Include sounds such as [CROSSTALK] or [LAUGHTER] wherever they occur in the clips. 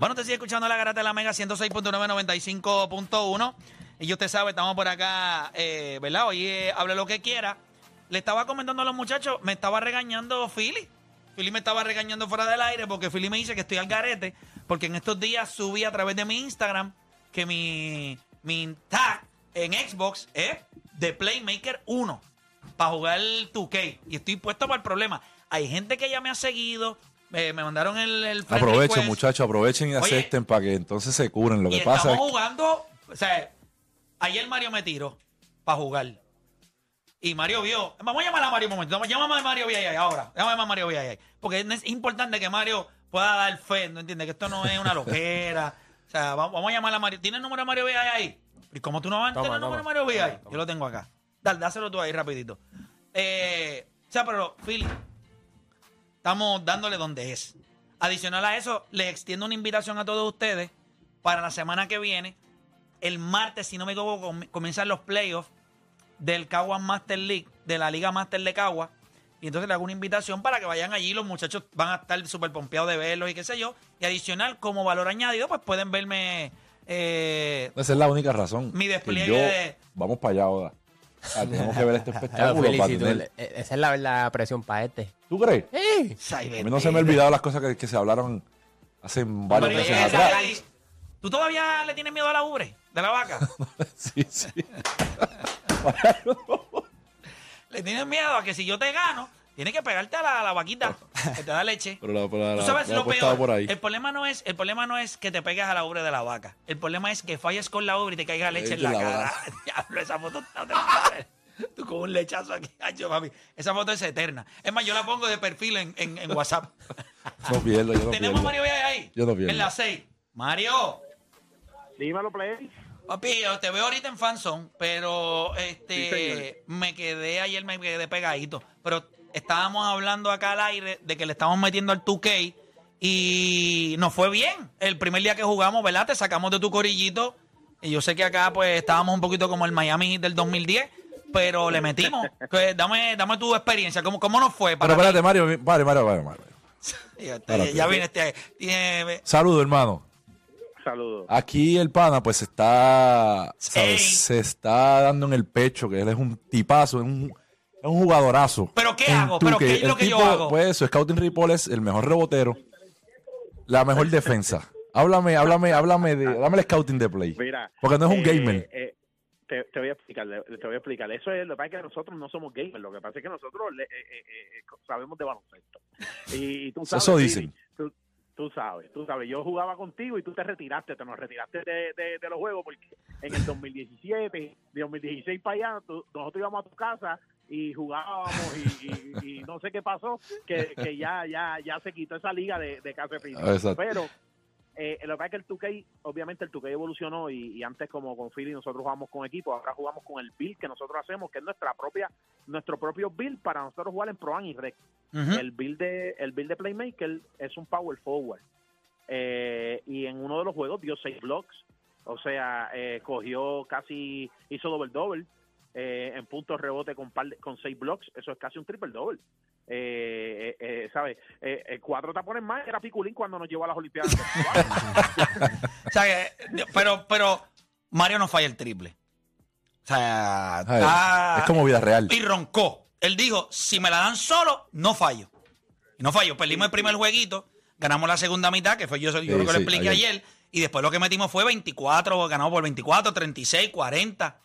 Bueno, te sigue escuchando la garata de la Mega 106.995.1. Y usted sabe, estamos por acá, eh, ¿verdad? Oye, hable lo que quiera. Le estaba comentando a los muchachos, me estaba regañando Philly. Philly me estaba regañando fuera del aire porque Philly me dice que estoy al garete. Porque en estos días subí a través de mi Instagram que mi, mi tag en Xbox es de Playmaker 1 para jugar 2K. Y estoy puesto para el problema. Hay gente que ya me ha seguido, eh, me mandaron el, el friend Aprovechen, request. muchachos, aprovechen y Oye, acepten para que entonces se curen. Lo y que pasa estamos es que jugando, o sea, ayer Mario me tiró para jugar. Y Mario vio. Vamos a llamar a Mario un momento. Llámame a Mario VIA ahora. Llámame a Mario VIA. Porque es importante que Mario pueda dar fe, ¿no entiendes? Que esto no es una loquera. o sea, vamos, vamos a llamar a Mario. ¿Tienes el número de Mario VIA ahí? ¿Y cómo tú no vas a tener el número de Mario VIA? Yo lo tengo acá. Dale, dáselo tú ahí rapidito. Eh, o sea, pero, Phil, estamos dándole donde es. Adicional a eso, les extiendo una invitación a todos ustedes para la semana que viene. El martes, si no me equivoco, com- comienzan los playoffs del Caguas Master League, de la Liga Master de Caguas. Y entonces le hago una invitación para que vayan allí. Los muchachos van a estar súper pompeados de verlos y qué sé yo. Y adicional, como valor añadido, pues pueden verme eh, esa es la única razón. Mi despliegue yo- de- Vamos para allá ahora. Ah, tenemos que ver este [LAUGHS] espectáculo. Para tú- eh, esa es la, la presión para este. ¿Tú crees? A mí no se me han olvidado las cosas que, que se hablaron hace varios meses atrás. ¿Tú todavía le tienes miedo a la ubre de la vaca? [LAUGHS] Sí, sí. [LAUGHS] ¿Le tienes miedo a que si yo te gano, tienes que pegarte a la, a la vaquita que te da leche? Pero la, pero la- Tú sabes la lo peor. por ahí. El problema no es, el problema no es que te pegues a la ubre de la vaca. El problema es que falles con la ubre y te caiga leche en la, cara. [LAUGHS] Diablo, esa foto no te. Tú con un lechazo aquí. Ay, yo, papi. Esa foto es eterna. Es más, yo la pongo de perfil en, en- en WhatsApp. [LAUGHS] No pierdo, yo no Tenemos a pierdo. Mario Villa ahí. Yo no pierdo. En la 6. Mario. Dímelo, Play. Papi, yo te veo ahorita en Fanzone, pero este me quedé ayer, me quedé pegadito. Pero estábamos hablando acá al aire de que le estamos metiendo al 2K y nos fue bien. El primer día que jugamos, ¿verdad? Te sacamos de tu corillito. Y yo sé que acá pues estábamos un poquito como el Miami del 2010, pero le metimos. [LAUGHS] Que dame, dame tu experiencia, ¿cómo, cómo nos fue? Pero Para espérate, Mario, Mario, Mario, Mario, Mario. Ya, ya viene este. tiene- Saludos, hermano. Saludos. Aquí el pana, pues está, se está dando en el pecho, que él es un tipazo, es un, es un jugadorazo. ¿Pero qué hago? ¿Pero 2K. qué es lo que yo hago? Pues su scouting report es el mejor rebotero, la mejor defensa. Háblame, háblame, háblame de, dame el scouting de play. Mira. Porque no es un eh, gamer. eh, te, te voy a explicar, te voy a explicar. Eso es lo que pasa es que nosotros no somos gamers. Lo que pasa es que nosotros le- eh, eh, eh, sabemos de baloncesto. Y, y tú sabes. Eso dicen. Tú, tú sabes, tú sabes. Yo jugaba contigo y tú te retiraste, te nos retiraste de, de, de los juegos porque en el 2017, de 2016 para allá, tú- nosotros íbamos a tu casa y jugábamos y, y- y no sé qué pasó, que, que ya, ya, ya se quitó esa liga de, de Café Fino. Exacto. Pero eh, lo que pasa es que el 2K, obviamente el 2K evolucionó y, y antes como con Philly nosotros jugamos con equipo, ahora jugamos con el build que nosotros hacemos, que es nuestra propia, nuestro propio build para nosotros jugar en Pro Am y Rec. El build de, el build de Playmaker es un power forward. Eh, y en uno de los juegos dio seis blocks. O sea, eh, cogió casi, hizo doble doble eh, en puntos rebote con, par de- con seis blocks. Eso es casi un triple doble. Eh, eh, eh, ¿sabes? Eh, eh, cuatro tapones más era Piculín cuando nos llevó a las Olimpiadas. [LAUGHS] O sea, que- pero, pero Mario no falla el triple. O sea, está- es como vida real. Y roncó. Él dijo, si me la dan solo, no fallo. Y no fallo. Perdimos el primer jueguito. ganamos la segunda mitad, que fue yo, yo Sí, creo que lo sí, expliqué ayer. ayer. y después lo que metimos fue 24, ganamos por 24, 36, 40.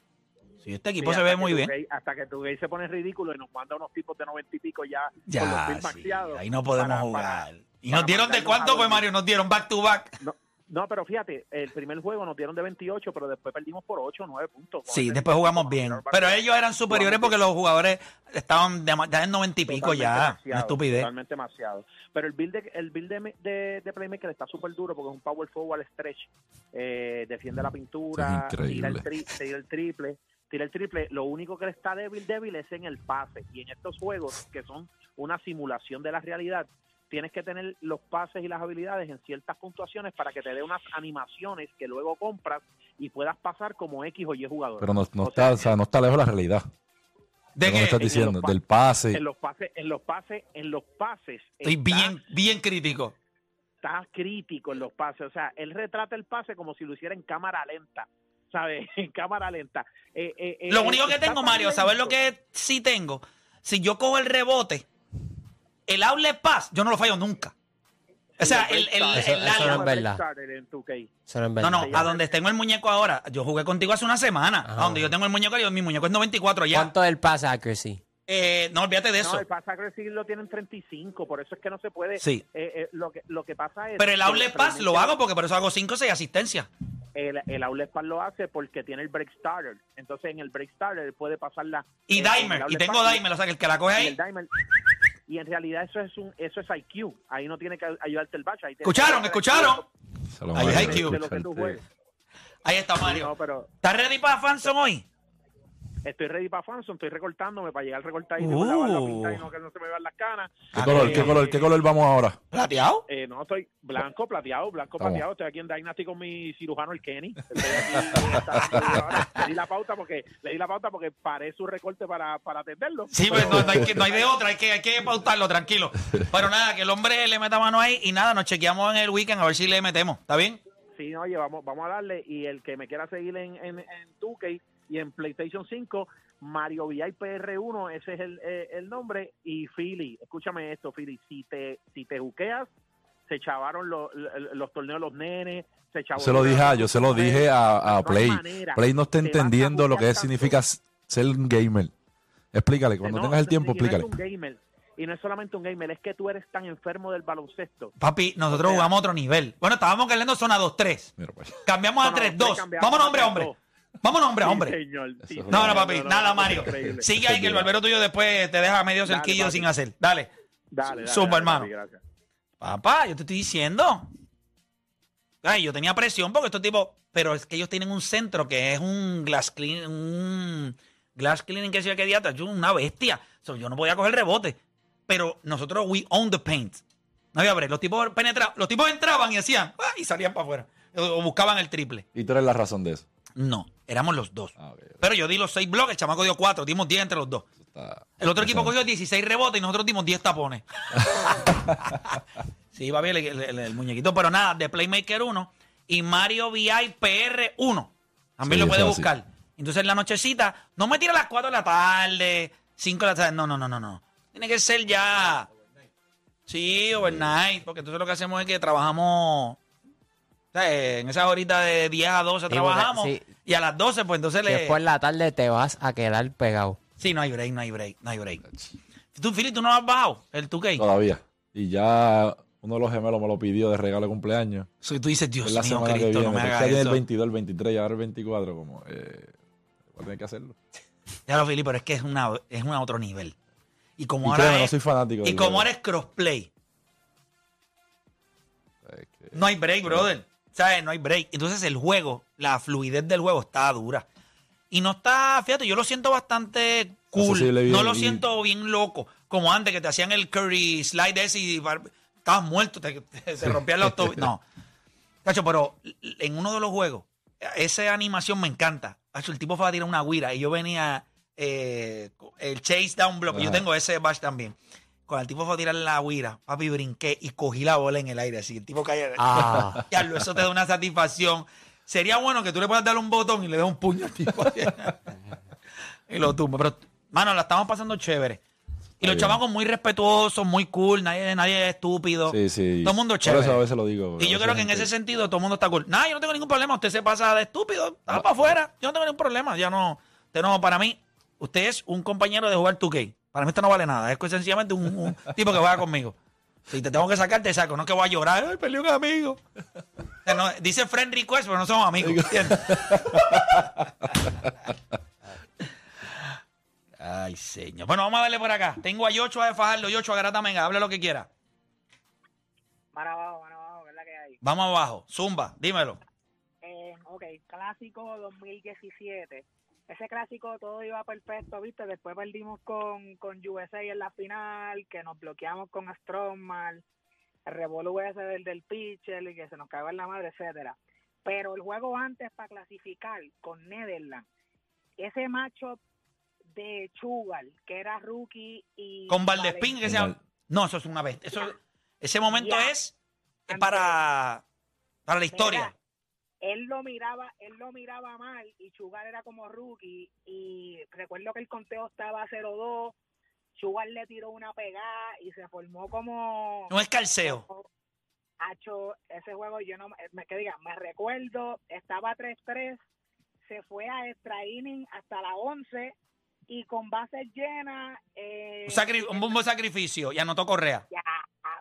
Sí, este equipo Sí, se ve muy bien. gay- hasta que tu gay se pone ridículo y nos manda unos tipos de noventa y pico ya, con los Ya, sí, maxiados ahí no podemos para- jugar. para- y para nos dieron de cuánto dormir. Mario, nos dieron back to back. No, no, pero fíjate, el primer juego nos dieron de 28, pero después perdimos por 8 o 9 puntos. Sí, después jugamos bien. Pero ellos eran superiores porque los jugadores estaban de- ya en 90 y pico Totalmente ya. Una estupidez. Totalmente demasiado. Pero el build de, el build de, de, de Playmaker está súper duro porque es un power forward stretch. Eh, defiende la pintura, Es increíble. tira el, tri- tira el triple. Tira el triple. Lo único que le está débil, débil es en el pase. Y en estos juegos, que son una simulación de la realidad, tienes que tener los pases y las habilidades en ciertas puntuaciones para que te dé unas animaciones que luego compras y puedas pasar como X o Y jugador. Pero no, no O está, sea, o sea, no está lejos la realidad. ¿De ¿De qué? estás En diciendo? Del pase. en los pases, en los pases, en los pases. Estoy está- bien, bien crítico. está crítico en los pases. O sea, él retrata el pase como si lo hiciera en cámara lenta. ¿Sabes? [LAUGHS] En cámara lenta. Eh, eh, eh, Lo eh, único que tengo, Mario, ¿sabes lo que sí tengo? Si yo cojo el rebote, el outlet pass, yo no lo fallo nunca. O sea, el, el, Eso- el eso no es verdad. 2K. Eso no es No, verdad. no, Se a donde tengo el muñeco ahora. Yo jugué contigo hace una semana. Ajá. A donde yo tengo el muñeco, yo- mi muñeco es 94 ya. ¿Cuánto es el pass accuracy? Eh, no, olvídate de eso. No, el pass accuracy lo tienen 35, por eso es que no se puede. Sí. Eh, eh, lo, que, lo que pasa es. Pero el outlet pass lo hago porque por eso hago 5 o 6 asistencias. El, el outlet pass lo hace porque tiene el break starter. Entonces en el break starter puede pasar la. Y eh, Dimer, y tengo Dimer, o sea que el que la coge y ahí. el dimer- y en realidad eso es un eso es IQ. Ahí no tiene que ayudarte el. Ahí que ¿Escucharon? ¿Escucharon? Ahí escucharte. juegues. Ahí está No, Mario. pero ¿Estás ready para Fanson hoy? Estoy ready para Fanson, estoy recortándome para llegar recortadito Uh. la pintada y no que no se me vean las canas. ¿Qué color, Eh, qué color, qué color vamos ahora? ¿Plateado? Eh, no, estoy blanco, plateado, blanco, plateado. Estoy aquí en Dynasty con mi cirujano, el Kenny. Estoy aquí, ahora. le di la pauta porque le di la pauta porque paré su recorte para, para atenderlo. Sí, pues no, no hay, que- no hay de otra, hay que, hay que pautarlo, tranquilo. Pero nada, que el hombre le meta mano ahí y nada, nos chequeamos en el weekend a ver si le metemos. ¿Está bien? Sí, oye, vamos, vamos a darle. Y el que me quiera seguir en, en, en 2K y en PlayStation 5, Mario VI PR1, ese es el, eh, el nombre. Y Philly, escúchame esto, Philly, si te, si te juqueas, se chavaron los, los, torneos de los nenes, se chavó. Se lo dije a, yo se lo dije a, Play. manera. Play no está entendiendo lo que tanto. significa ser un gamer. Explícale, cuando No, tengas el tiempo, explícale. un gamer, y no es solamente un gamer, es que tú eres tan enfermo del baloncesto. Papi, nosotros O sea- jugamos a otro nivel. Bueno, estábamos ganando zona 2-3. Mira, pues. Cambiamos a Zona 3-2. 2-3, cambiamos Vámonos hombre hombre. 3-2. Vámonos hombre Sí, hombre. señor, sí, No, señor. no, papi, nada, no, Mario. increíble. Sigue ahí que el barbero tuyo después te deja medio cerquillo sin hacer. Dale. Dale, dale, hermano. Papá, yo te estoy diciendo. Ay, yo tenía presión porque estos tipos. Pero es que ellos tienen un centro que es un glass clean, un glass cleaning que sea que diatra, yo una bestia. So, yo no podía coger rebote. Pero nosotros we own the paint. No había break. Los tipos penetraban, los tipos entraban y hacían ¡ah! y salían para afuera. O buscaban el triple. Y tú eres la razón de eso. No, éramos los dos. Ah, Pero yo di los seis bloques, el chamaco dio cuatro, dimos diez entre los dos. está- El otro equipo cogió 16 rebotes y nosotros dimos 10 tapones. [LAUGHS] sí, va bien el, el- el muñequito, pero nada, de Playmaker 1 y Mario VI PR 1. También Sí, lo puede buscar. Entonces en la nochecita, no me tira a las 4 de la tarde, 5 de la tarde. No, no, no, no, no. Tiene que ser ya. Sí, overnight, porque entonces lo que hacemos es que trabajamos. O sea, eh, En esas horitas de 10 a 12 porque- trabajamos. sí. Y a las 12, pues entonces le. Después en la tarde te vas a quedar pegado. Sí, no hay break, no hay break, no hay break. Tú, Philly, tú no has bajado el 2K. Todavía. Y ya uno de los gemelos me lo pidió de regalo de cumpleaños. So, tú dices, Dios la mío, semana que Cristo, viene. no me hagas ya tiene el eso. 22, el 23 y ahora el 24. Como, eh, voy a tener que hacerlo. Ya lo, Philly, pero es que es, una, es un otro nivel. Y como Y ahora créeme, no es- soy fanático y como ahora es crossplay, Es que- no hay break, brother. ¿Sabes? No hay break. Entonces el juego, la fluidez del juego está dura. Y no está, fíjate, yo lo siento bastante cool. Bien no lo y- siento bien loco. Como antes que te hacían el Curry slide ese y estabas muerto, te, te- se rompían los tobillos. No. [LAUGHS] Cacho, pero en uno de los juegos, esa animación me encanta. Cacho, el tipo fue a tirar una guira y yo venía eh, el chase down block. Yo tengo ese bash también. Cuando el tipo fue a tirar la guira, papi, brinqué y cogí la bola en el aire. Así el tipo caía. Ah. [LAUGHS] Diablo, eso te da una satisfacción. Sería bueno que tú le puedas dar un botón y le des un puño al tipo. [LAUGHS] y lo tumba. Pero, mano, la estamos pasando chévere. Y los bien. chamacos muy respetuosos, muy cool, nadie, nadie es estúpido. Sí, sí. Todo el mundo Por chévere. eso a veces lo digo. Y yo creo que en ese sentido todo el mundo está cool. Nada, yo no tengo ningún problema. Usted se pasa de estúpido, está para afuera. Yo no tengo ningún problema. Ya no, usted no, para mí, usted es un compañero de jugar 2K. Para mí esto no vale nada. Es que sencillamente un, un tipo que juega conmigo. Si te tengo que sacar, te saco. No es que voy a llorar. Ay, peleé un amigo. O sea, no, dice friend request, pero no somos amigos. ¿entiendes? [LAUGHS] Ay, señor. Bueno, vamos a darle por acá. Tengo a Yocho a Fajardo. Yocho a Garata Menga. Hable lo que quiera. Mar abajo, mar abajo, ¿verdad que hay? Vamos abajo. Zumba, dímelo. Eh, ok, clásico 2017. Ese clásico todo iba perfecto, ¿viste? Después perdimos con, con USA en la final, que nos bloqueamos con Strongman, el revolú ese del, del pitcher y que se nos cagó en la madre, etcétera. Pero el juego antes para clasificar con Netherlands, ese macho de Chugal, que era rookie y... Con Valdespín, que sea. No, eso es una bestia. Eso, ese momento Ya. es para, para la historia. Él lo miraba, él lo miraba mal y Chugal era como rookie y recuerdo que el conteo estaba a 0-2, Chugal le tiró una pegada y se formó como No es calceo. como- Hacho, ese juego yo no me que diga, me recuerdo, estaba 3-3, se fue a extra inning hasta la 11 y con bases llenas eh, Un, buen sacrificio. Y anotó Correa. ya,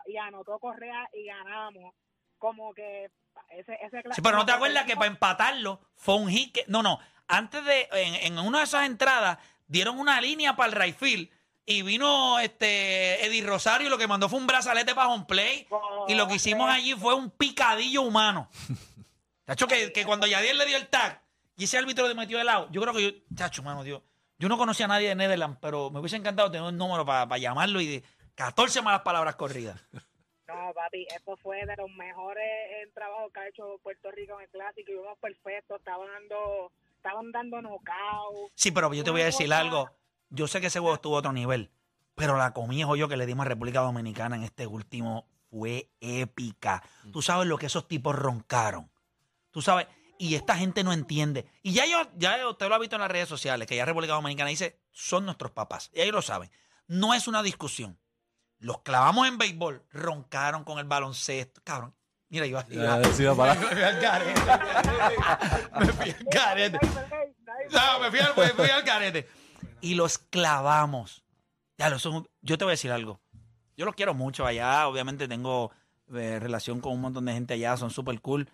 y anotó Correa y ganamos. Como que ese, ese Sí, pero no te acuerdas que para empatarlo fue un hit. que- no, no. Antes de. En, en una de esas entradas dieron una línea para el right field. Y vino este Eddie Rosario y lo que mandó fue un brazalete para home play. Y lo que hicimos allí fue un picadillo humano. [LAUGHS] Chacho, que, que cuando Yadier le dio el tag y ese árbitro le metió el lado, yo creo que yo, chacho, mano, Dios, yo no conocía a nadie de Netherlands, pero me hubiese encantado tener un número para llamarlo y de 14 malas palabras corridas. [LAUGHS] No, papi, esto fue de los mejores eh, trabajos que ha hecho Puerto Rico en el clásico. Íbamos perfectos, estaban dando, estaban dando knockout. Sí, pero yo te voy a decir algo. Yo sé que ese juego estuvo a otro nivel, pero la comida yo que le dimos a República Dominicana en este último fue épica. Tú sabes lo que esos tipos roncaron. Tú sabes, y esta gente no entiende. Y ya yo, ya usted lo ha visto en las redes sociales, que ya República Dominicana dice, son nuestros papás. Y ellos lo saben. No es una discusión. Los clavamos en béisbol, roncaron con el baloncesto. Cabrón, mira, para- [LAUGHS] Me fui al garete. [LAUGHS] Me fui al garete. No, me fui al, me fui al carete. Y los clavamos. Ya, lo son, yo te voy a decir algo. Yo los quiero mucho allá. Obviamente tengo eh, relación con un montón de gente allá. Son súper cool.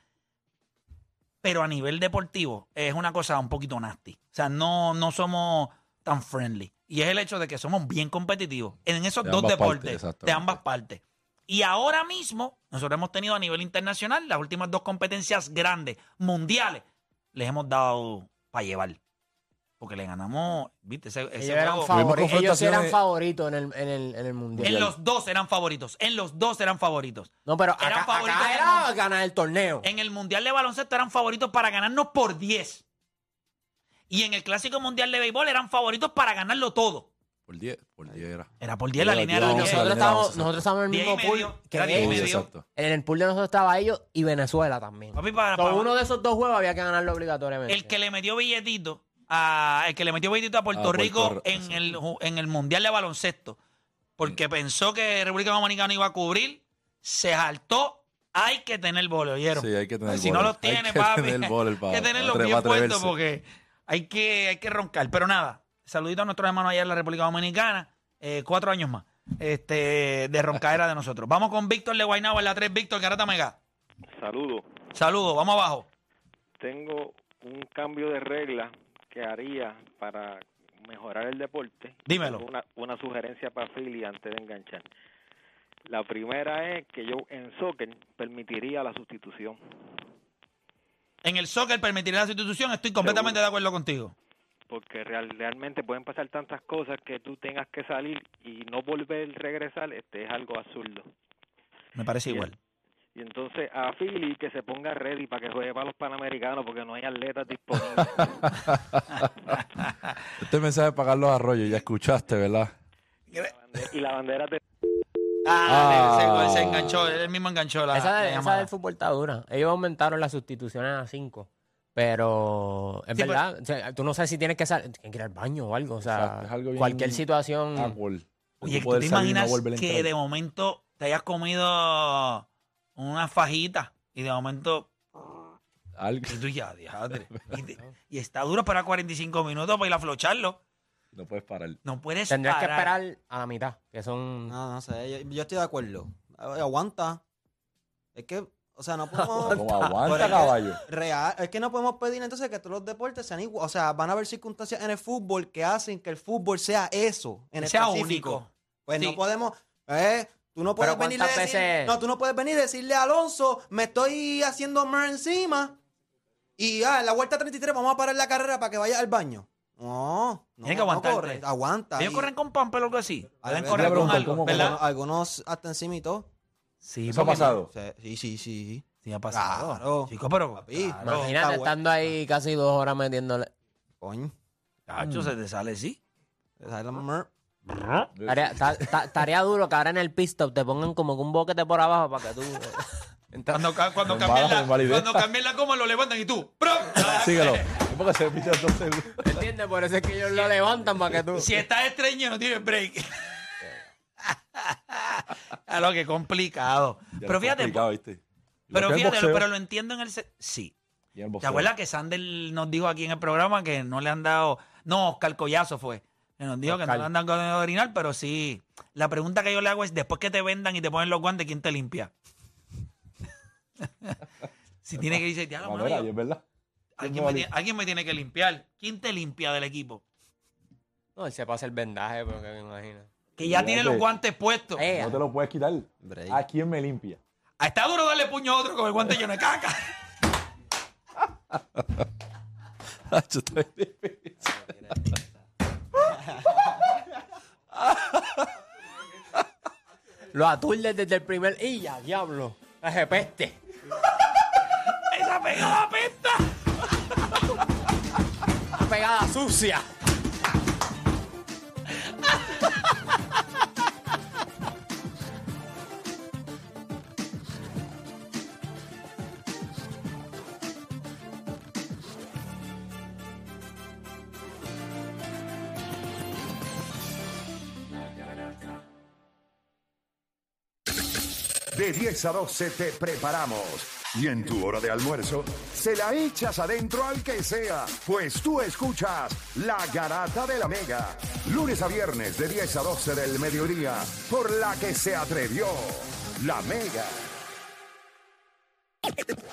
Pero a nivel deportivo es una cosa un poquito nasty. O sea, no, no somos tan friendly. Y es el hecho de que somos bien competitivos en esos De dos deportes. partes, de ambas partes. Y ahora mismo, nosotros hemos tenido a nivel internacional las últimas dos competencias grandes, mundiales, les hemos dado para llevar. Porque le ganamos, viste, ese, ese Ellos eran, juego- favori- ellos sí eran favoritos en el, en el, en el mundial. En los dos eran favoritos. En los dos eran favoritos. no, pero eran acá, favoritos acá en el era ganar el torneo. En el Mundial de Baloncesto eran favoritos para ganarnos por 10. Y en el Clásico Mundial de Béisbol eran favoritos para ganarlo todo. Por 10, por 10 era. Era por 10 la línea era once, la nosotros, línea estábamos, once, nosotros estábamos en el y mismo pool. medio, que era diez y ellos. Sí, medio. exacto. En el pool de nosotros estaba ellos y Venezuela también. Papi, para- para- uno de esos dos juegos había que ganarlo obligatoriamente. el que le metió billetito a, el que le metió billetito a Puerto, A Puerto Rico en exacto. el, ju- en el Mundial de Baloncesto, porque pensó que República Dominicana iba a cubrir, se saltó. Hay que tener bole, ¿oyeron? Sí, hay que tener Si no los Hay tiene, que papi, tener hay que tenerlos pa atre- bien pa puestos porque hay que, hay que roncar. Pero nada, saludito a nuestros hermanos allá en la República Dominicana, eh, cuatro años más este, de roncadera de nosotros. Vamos con Víctor de Guaynabo en la 3, Víctor Garata Mega. Saludos. Saludos, vamos abajo. Tengo un cambio de regla que haría para mejorar el deporte. Dímelo. Una, una sugerencia para Philly antes de enganchar. La primera es que yo en soccer permitiría la sustitución. En el soccer permitirá la sustitución, estoy completamente Seguro. de acuerdo contigo. Porque real, realmente pueden pasar tantas cosas que tú tengas que salir y no volver a regresar, este es algo absurdo. Me parece Bien. igual. Y entonces a Philly que se ponga ready para que juegue para los Panamericanos porque no hay atletas disponibles. [LAUGHS] Este mensaje es para Carlos Arroyo, ya escuchaste, ¿verdad? y la bandera de Ah, Ah. Se, se enganchó, él mismo enganchó la, esa, la de- esa llamada. del fútbol está dura. Ellos aumentaron las sustituciones a 5. Pero es Sí, verdad, o sea, tú no sabes si tienes que salir, tienes que ir al baño o algo. O sea, Exacto, es algo bien cualquier situación. Oye, ¿tú te imaginas que de momento te hayas comido una fajita y de momento Algo- y tú ya, diadre. [LAUGHS] y, te- y está duro para 45 minutos para ir a flocharlo. No puedes parar. No puedes Tendrías que parar. esperar a la mitad, que son... No, no sé, yo, yo estoy de acuerdo. Agu- Aguanta. Es que, o sea, no [LAUGHS] podemos... ¿Cómo Pero aguanta, es que- caballo? Real, es que no podemos pedir entonces que todos los deportes sean iguales. O sea, van a haber circunstancias en el fútbol que hacen que el fútbol sea eso, en Que sea específico. único. Pues Sí. no podemos, eh, tú no puedes venir a ¿cuántas decir, veces- no, tú no puedes venir a decirle a Alonso, me estoy haciendo mer encima y ah, en la vuelta 33 vamos a parar la carrera para que vaya al baño. No, no, Tienes que no corre, aguanta. Ellos Y corren con pamper o algo así. Ver, correr con pregunto, algo, ¿cómo- ¿verdad? algunos, algunos hasta encima y todo. Sí, ¿Eso ha pasado? Sí, sí, sí. Sí, ha pasado. Claro. Chico, pero. Papi, claro. Imagínate bueno. estando ahí casi dos horas metiéndole. Coño. Cacho, se te sale, sí. esa es la mer- Estaría, ta- ta- estaría duro que ahora en el pit stop te pongan como que un boquete por abajo para que tú... eh, Cuando, cuando, cambien la, cuando cambien la coma, lo levantan y tú. ¡prum! Síguelo. Es [LAUGHS] porque se pide dos segundos. ¿Entiendes? Por eso es que ellos lo levantan para que tú... Si estás estreño, no tienes break. A lo que complicado. Ya Pero fíjate, complicado, ¿viste? Lo pero fíjate, boxeo, pero lo entiendo en el. Sí. y el ¿Te acuerdas que Sander nos dijo aquí en el programa que no le han dado. No, Oscar Collazo fue. Que nos dijo que no le han dado con el orinar, pero sí. La pregunta que yo le hago es: después que te vendan y te ponen los guantes, ¿quién te limpia? [LAUGHS] si tiene que decir, "Diablo, mano, Manera, yo- y es verdad. Alguien, me tiene, alguien me tiene que limpiar. ¿Quién te limpia del equipo? No, él se pasa el vendaje, porque me imagino. Que ya tiene los guantes puestos. Eh, No te lo puedes quitar. Break. ¿A quién me limpia? Ah, Está duro darle puño a otro con el guante lleno de caca. [LAUGHS] Yo estoy difícil. Lo aturdes desde el primer... ¡Y ya, diablo! ¡Ese peste! [LAUGHS] Esa pegada pesta. ¡Una pegada sucia! De 10 a 12 te preparamos. Y en tu hora de almuerzo, se la echas adentro al que sea, pues tú escuchas La Garata de la Mega. Lunes a viernes de 10 a 12 del mediodía, por la que se atrevió La Mega.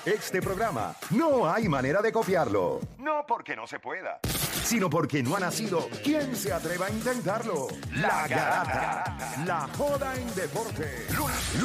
Este programa no hay manera de copiarlo. No porque no se pueda, sino porque no ha nacido quien se atreva a intentarlo. La Garata. La joda en deporte. Lunes